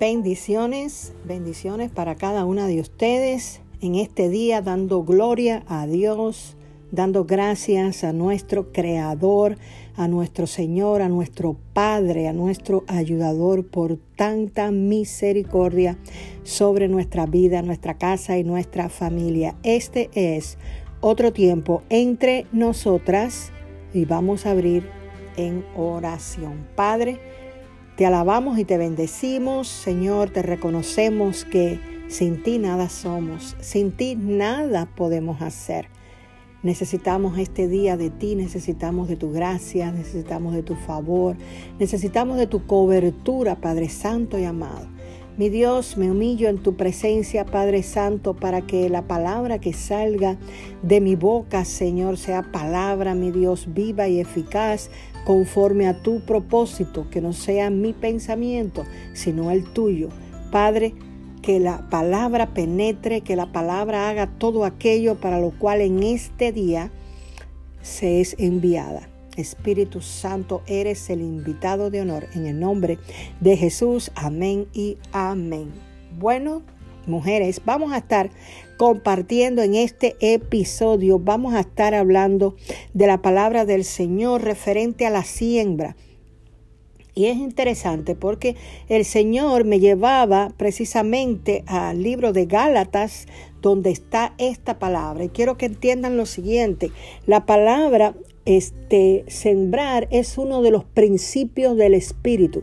Bendiciones, bendiciones para cada una de ustedes en este día, dando gloria a Dios, dando gracias a nuestro Creador, a nuestro Señor, a nuestro Padre, a nuestro ayudador por tanta misericordia sobre nuestra vida, nuestra casa y nuestra familia. Este es otro tiempo entre nosotras y vamos a abrir en oración. Padre, te alabamos y te bendecimos, Señor, te reconocemos que sin ti nada somos, sin ti nada podemos hacer. Necesitamos este día de ti, necesitamos de tu gracia, necesitamos de tu favor, necesitamos de tu cobertura, Padre Santo y amado. Mi Dios, me humillo en tu presencia, Padre Santo, para que la palabra que salga de mi boca, Señor, sea palabra, mi Dios, viva y eficaz, conforme a tu propósito, que no sea mi pensamiento, sino el tuyo. Padre, que la palabra penetre, que la palabra haga todo aquello para lo cual en este día se es enviada. Espíritu Santo, eres el invitado de honor. En el nombre de Jesús, amén y amén. Bueno, mujeres, vamos a estar compartiendo en este episodio, vamos a estar hablando de la palabra del Señor referente a la siembra. Y es interesante porque el Señor me llevaba precisamente al libro de Gálatas, donde está esta palabra. Y quiero que entiendan lo siguiente. La palabra este, sembrar es uno de los principios del Espíritu.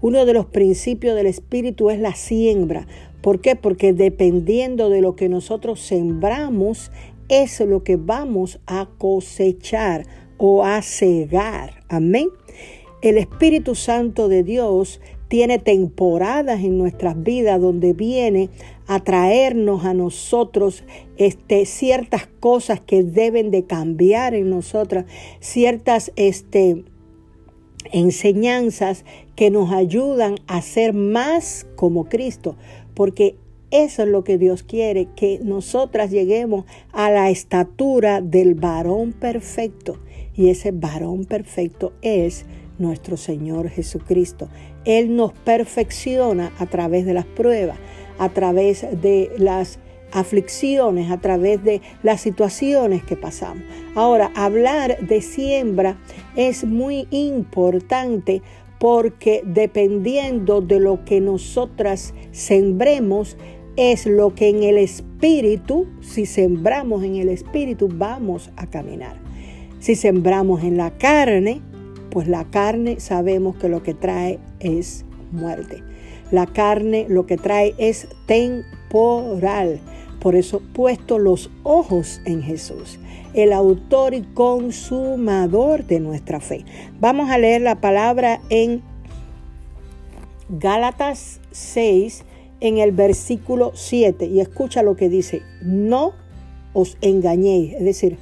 Uno de los principios del Espíritu es la siembra. ¿Por qué? Porque dependiendo de lo que nosotros sembramos, es lo que vamos a cosechar o a cegar. Amén. El Espíritu Santo de Dios tiene temporadas en nuestras vidas donde viene a traernos a nosotros este, ciertas cosas que deben de cambiar en nosotras, ciertas este, enseñanzas que nos ayudan a ser más como Cristo, porque eso es lo que Dios quiere, que nosotras lleguemos a la estatura del varón perfecto. Y ese varón perfecto es nuestro Señor Jesucristo. Él nos perfecciona a través de las pruebas, a través de las aflicciones, a través de las situaciones que pasamos. Ahora, hablar de siembra es muy importante porque dependiendo de lo que nosotras sembremos, es lo que en el espíritu, si sembramos en el espíritu, vamos a caminar. Si sembramos en la carne, pues la carne sabemos que lo que trae es muerte. La carne lo que trae es temporal. Por eso puesto los ojos en Jesús, el autor y consumador de nuestra fe. Vamos a leer la palabra en Gálatas 6, en el versículo 7, y escucha lo que dice, no os engañéis, es decir,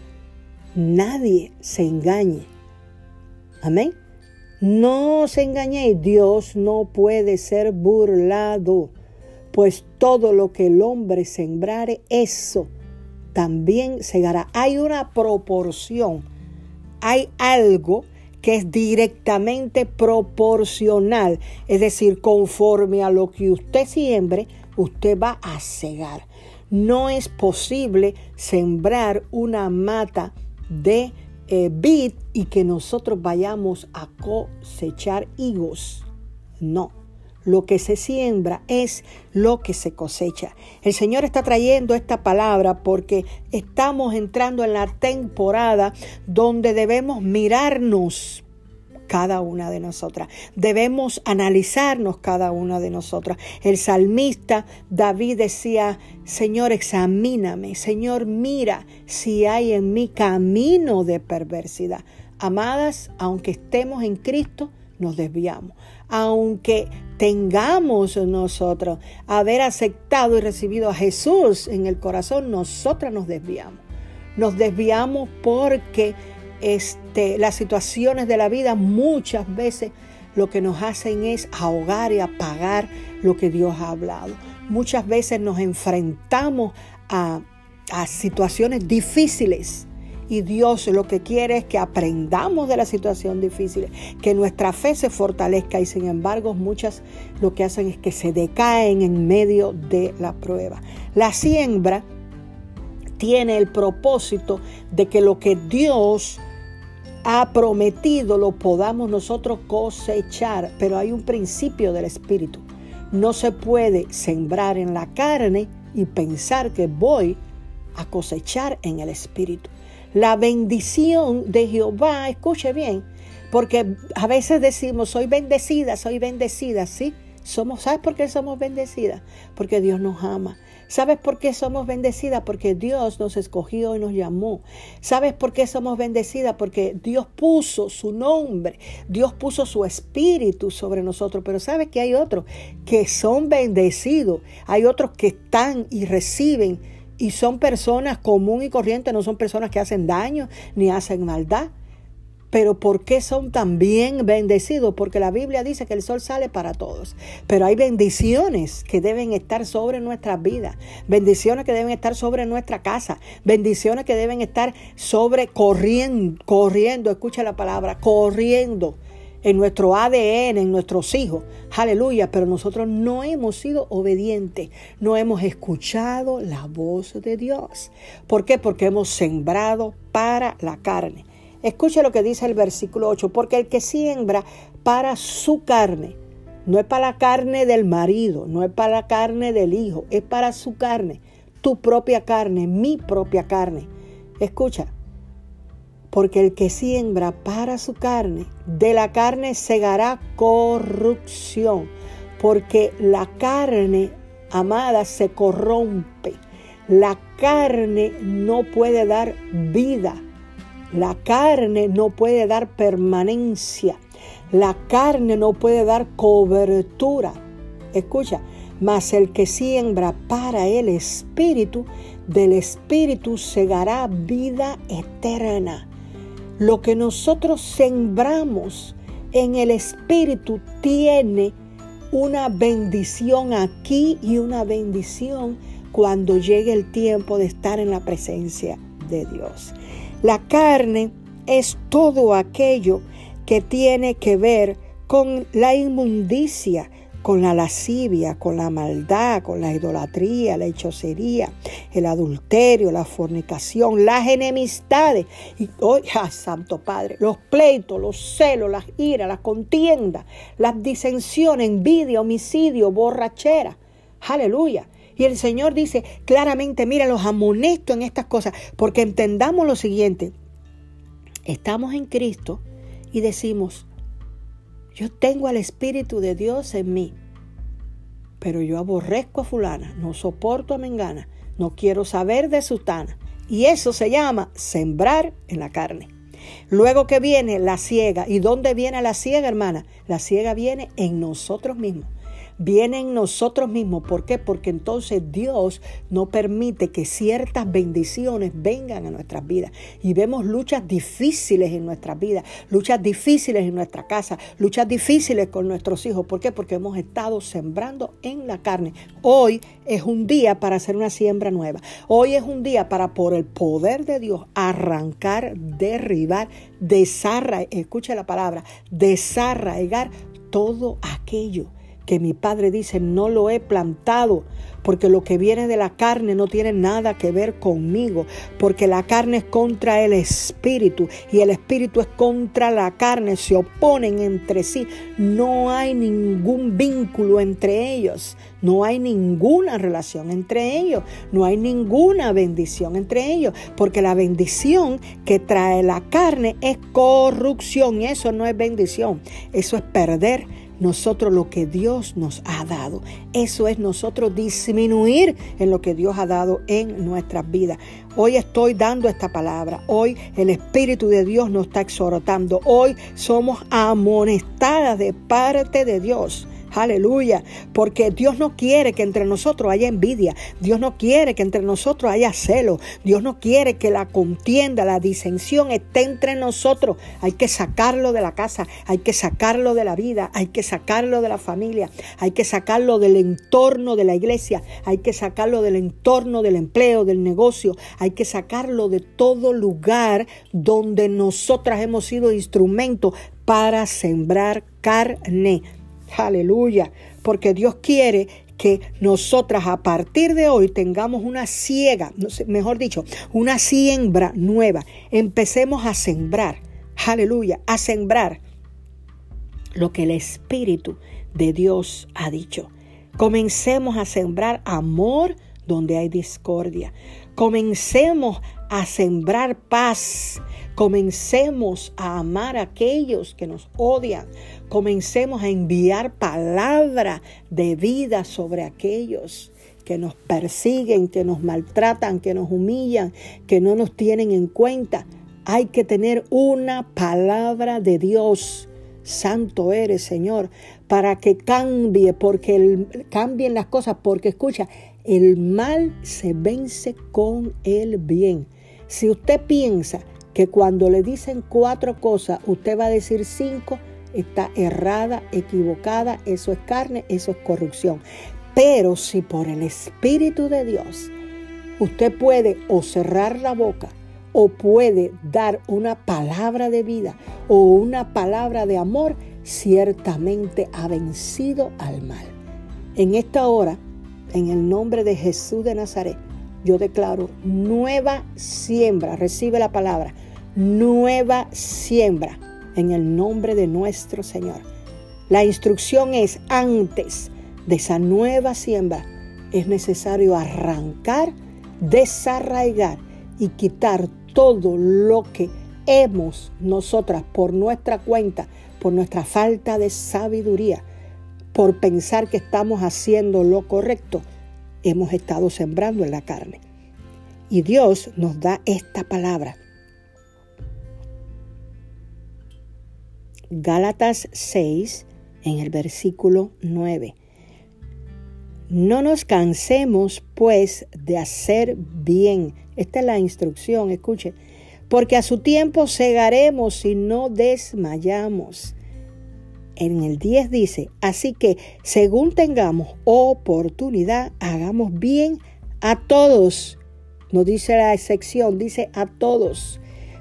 nadie se engañe Amén. No os engañéis, Dios no puede ser burlado, pues todo lo que el hombre sembrare, eso también segará. Hay una proporción, hay algo que es directamente proporcional, es decir, conforme a lo que usted siembre, usted va a cegar. No es posible sembrar una mata de eh, y que nosotros vayamos a cosechar higos. No. Lo que se siembra es lo que se cosecha. El Señor está trayendo esta palabra porque estamos entrando en la temporada donde debemos mirarnos cada una de nosotras. Debemos analizarnos cada una de nosotras. El salmista David decía, Señor, examíname, Señor, mira si hay en mi camino de perversidad. Amadas, aunque estemos en Cristo, nos desviamos. Aunque tengamos nosotros haber aceptado y recibido a Jesús en el corazón, nosotras nos desviamos. Nos desviamos porque este, las situaciones de la vida muchas veces lo que nos hacen es ahogar y apagar lo que Dios ha hablado. Muchas veces nos enfrentamos a, a situaciones difíciles Y Dios lo que quiere es que aprendamos de la situación difícil, que nuestra fe se fortalezca y sin embargo muchas lo que hacen es que se decaen en medio de la prueba. La siembra tiene el propósito de que lo que Dios ha prometido lo podamos nosotros cosechar, pero hay un principio del Espíritu. No se puede sembrar en la carne y pensar que voy a cosechar en el Espíritu. La bendición de Jehová, escuche bien, porque a veces decimos, soy bendecida, soy bendecida, ¿sí? Somos, ¿Sabes por qué somos bendecidas? Porque Dios nos ama. ¿Sabes por qué somos bendecidas? Porque Dios nos escogió y nos llamó. ¿Sabes por qué somos bendecidas? Porque Dios puso su nombre, Dios puso su espíritu sobre nosotros. Pero ¿sabes que hay otros que son bendecidos? Hay otros que están y reciben y son personas común y corrientes, no son personas que hacen daño ni hacen maldad. Pero ¿por qué son tan bien bendecidos? Porque la Biblia dice que el sol sale para todos. Pero hay bendiciones que deben estar sobre nuestras vidas. Bendiciones que deben estar sobre nuestra casa. Bendiciones que deben estar sobre corriendo, corriendo, escucha la palabra, corriendo en nuestro ADN, en nuestros hijos. Aleluya, pero nosotros no hemos sido obedientes, no hemos escuchado la voz de Dios. ¿Por qué? Porque hemos sembrado para la carne. Escuche lo que dice el versículo 8, porque el que siembra para su carne, no es para la carne del marido, no es para la carne del hijo, es para su carne, tu propia carne, mi propia carne. Escucha, porque el que siembra para su carne, de la carne segará corrupción, porque la carne, amada, se corrompe. La carne no puede dar vida la carne no puede dar permanencia. La carne no puede dar cobertura. Escucha, mas el que siembra para el Espíritu, del Espíritu segará vida eterna. Lo que nosotros sembramos en el Espíritu tiene una bendición aquí y una bendición cuando llegue el tiempo de estar en la presencia de Dios. La carne es todo aquello que tiene que ver con la inmundicia, con la lascivia, con la maldad, con la idolatría, la hechicería, el adulterio, la fornicación, las enemistades. Y hoy, Santo Padre, los pleitos, los celos, las iras, las contiendas, las disensiones, envidia, homicidio, borrachera. Aleluya. Y el Señor dice claramente, mira, los amonesto en estas cosas, porque entendamos lo siguiente, estamos en Cristo y decimos, yo tengo al Espíritu de Dios en mí, pero yo aborrezco a fulana, no soporto a mengana, no quiero saber de sutana. Y eso se llama sembrar en la carne. Luego que viene la ciega. ¿Y dónde viene la ciega, hermana? La ciega viene en nosotros mismos viene en nosotros mismos. ¿Por qué? Porque entonces Dios no permite que ciertas bendiciones vengan a nuestras vidas. Y vemos luchas difíciles en nuestras vidas, luchas difíciles en nuestra casa, luchas difíciles con nuestros hijos. ¿Por qué? Porque hemos estado sembrando en la carne. Hoy es un día para hacer una siembra nueva. Hoy es un día para, por el poder de Dios, arrancar, derribar, desarraigar, escucha la palabra, desarraigar todo aquello que mi padre dice, no lo he plantado, porque lo que viene de la carne no tiene nada que ver conmigo, porque la carne es contra el espíritu y el espíritu es contra la carne, se oponen entre sí, no hay ningún vínculo entre ellos, no hay ninguna relación entre ellos, no hay ninguna bendición entre ellos, porque la bendición que trae la carne es corrupción eso no es bendición, eso es perder nosotros lo que Dios nos ha dado. Eso es nosotros disminuir en lo que Dios ha dado en nuestras vidas. Hoy estoy dando esta palabra. Hoy el Espíritu de Dios nos está exhortando. Hoy somos amonestadas de parte de Dios Aleluya. Porque Dios no quiere que entre nosotros haya envidia. Dios no quiere que entre nosotros haya celo. Dios no quiere que la contienda, la disensión esté entre nosotros. Hay que sacarlo de la casa. Hay que sacarlo de la vida. Hay que sacarlo de la familia. Hay que sacarlo del entorno de la iglesia. Hay que sacarlo del entorno del empleo, del negocio. Hay que sacarlo de todo lugar donde nosotras hemos sido instrumentos para sembrar carne Aleluya. Porque Dios quiere que nosotras a partir de hoy tengamos una ciega, mejor dicho, una siembra nueva. Empecemos a sembrar. Aleluya. A sembrar lo que el Espíritu de Dios ha dicho. Comencemos a sembrar amor donde hay discordia. Comencemos a sembrar paz Comencemos a amar a aquellos que nos odian. Comencemos a enviar palabra de vida sobre aquellos que nos persiguen, que nos maltratan, que nos humillan, que no nos tienen en cuenta. Hay que tener una palabra de Dios. Santo eres, Señor, para que cambie, porque cambien las cosas, porque escucha, el mal se vence con el bien. Si usted piensa que cuando le dicen cuatro cosas, usted va a decir cinco, está errada, equivocada, eso es carne, eso es corrupción. Pero si por el Espíritu de Dios usted puede o cerrar la boca o puede dar una palabra de vida o una palabra de amor, ciertamente ha vencido al mal. En esta hora, en el nombre de Jesús de Nazaret, yo declaro nueva siembra, recibe la palabra, nueva siembra en el nombre de nuestro Señor. La instrucción es antes de esa nueva siembra, es necesario arrancar, desarraigar y quitar todo lo que hemos nosotras por nuestra cuenta, por nuestra falta de sabiduría, por pensar que estamos haciendo lo correcto, hemos estado sembrando en la carne. Y Dios nos da esta palabra. Gálatas 6, en el versículo 9. No nos cansemos, pues, de hacer bien. Esta es la instrucción, escuche. Porque a su tiempo cegaremos y no desmayamos en el 10 dice, así que según tengamos oportunidad, hagamos bien a todos. No dice la excepción, dice a todos.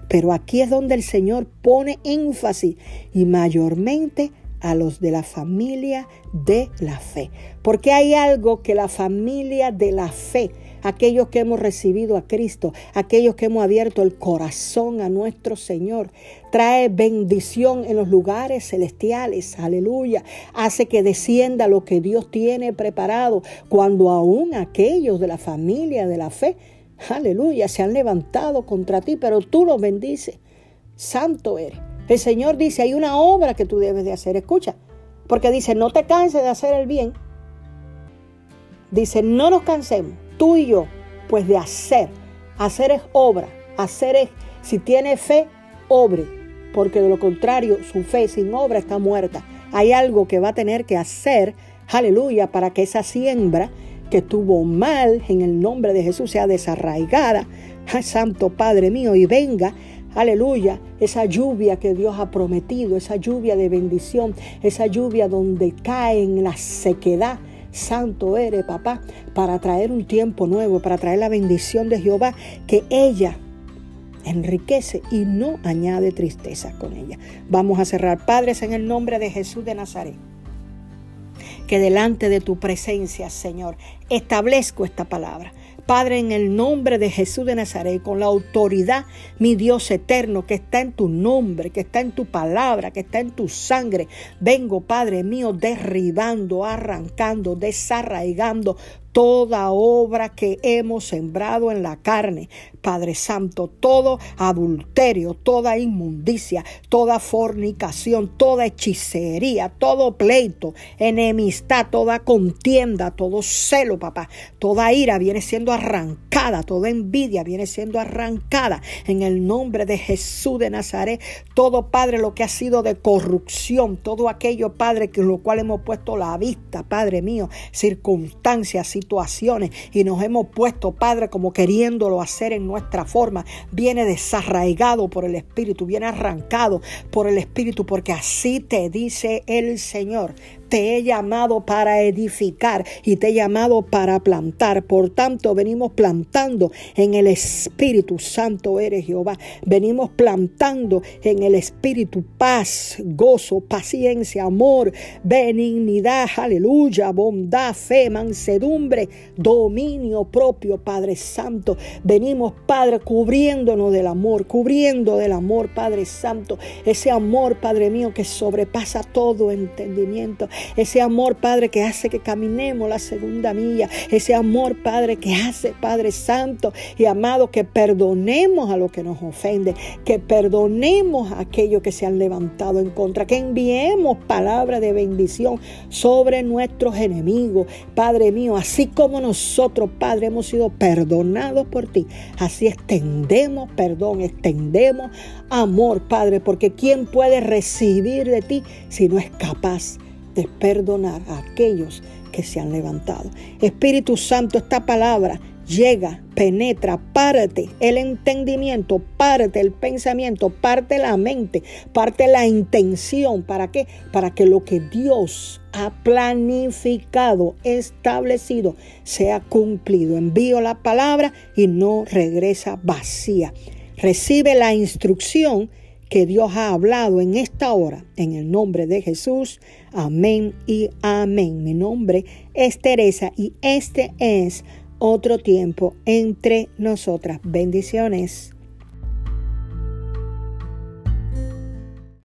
Pero aquí es donde el Señor pone énfasis y mayormente a los de la familia de la fe. Porque hay algo que la familia de la fe aquellos que hemos recibido a Cristo, aquellos que hemos abierto el corazón a nuestro Señor. Trae bendición en los lugares celestiales, aleluya. Hace que descienda lo que Dios tiene preparado cuando aún aquellos de la familia de la fe, aleluya, se han levantado contra ti, pero tú los bendices. Santo eres. El Señor dice, hay una obra que tú debes de hacer. Escucha, porque dice, no te canses de hacer el bien. Dice, no nos cansemos tú y yo, pues de hacer. Hacer es obra. Hacer es, si tiene fe, obre. Porque de lo contrario, su fe sin obra está muerta. Hay algo que va a tener que hacer, aleluya, para que esa siembra que tuvo mal en el nombre de Jesús sea desarraigada. Santo Padre mío, y venga aleluya, esa lluvia que Dios ha prometido, esa lluvia de bendición, esa lluvia donde cae en la sequedad, Santo eres, papá, para traer un tiempo nuevo, para traer la bendición de Jehová, que ella enriquece y no añade tristeza con ella. Vamos a cerrar, padres, en el nombre de Jesús de Nazaret. Que delante de tu presencia, Señor, establezco esta palabra. Padre, en el nombre de Jesús de Nazaret, con la autoridad, mi Dios eterno, que está en tu nombre, que está en tu palabra, que está en tu sangre, vengo, Padre mío, derribando, arrancando, desarraigando toda obra que hemos sembrado en la carne. Padre Santo, todo adulterio, toda inmundicia, toda fornicación, toda hechicería, todo pleito, enemistad, toda contienda, todo celo, papá, toda ira viene siendo arrancada, toda envidia viene siendo arrancada en el nombre de Jesús de Nazaret. Todo, Padre, lo que ha sido de corrupción, todo aquello, Padre, que lo cual hemos puesto la vista, Padre mío, circunstancias, situaciones, y nos hemos puesto, Padre, como queriéndolo hacer en nuestra forma, viene desarraigado por el Espíritu, viene arrancado por el Espíritu, porque así te dice el Señor. Te he llamado para edificar y te he llamado para plantar. Por tanto, venimos plantando en el Espíritu Santo eres Jehová. Venimos plantando en el Espíritu paz, gozo, paciencia, amor, benignidad, aleluya, bondad, fe, mansedumbre, dominio propio, Padre Santo. Venimos, Padre, cubriéndonos del amor, cubriendo del amor, Padre Santo. Ese amor, Padre mío, que sobrepasa todo entendimiento ese amor, Padre, que hace que caminemos la segunda milla, ese amor, Padre, que hace, Padre Santo y amado, que perdonemos a lo que nos ofende, que perdonemos a aquellos que se han levantado en contra, que enviemos palabras de bendición sobre nuestros enemigos, Padre mío, así como nosotros, Padre, hemos sido perdonados por ti, así extendemos perdón, extendemos amor, Padre, porque ¿quién puede recibir de ti si no es capaz? Perdonar a aquellos que se han levantado. Espíritu Santo, esta palabra llega, penetra, parte el entendimiento, parte el pensamiento, parte la mente, parte la intención. ¿Para qué? Para que lo que Dios ha planificado, establecido, sea cumplido. Envío la palabra y no regresa vacía. Recibe la instrucción que Dios ha hablado en esta hora. En el nombre de Jesús. Amén y amén. Mi nombre es Teresa y este es otro tiempo entre nosotras. Bendiciones.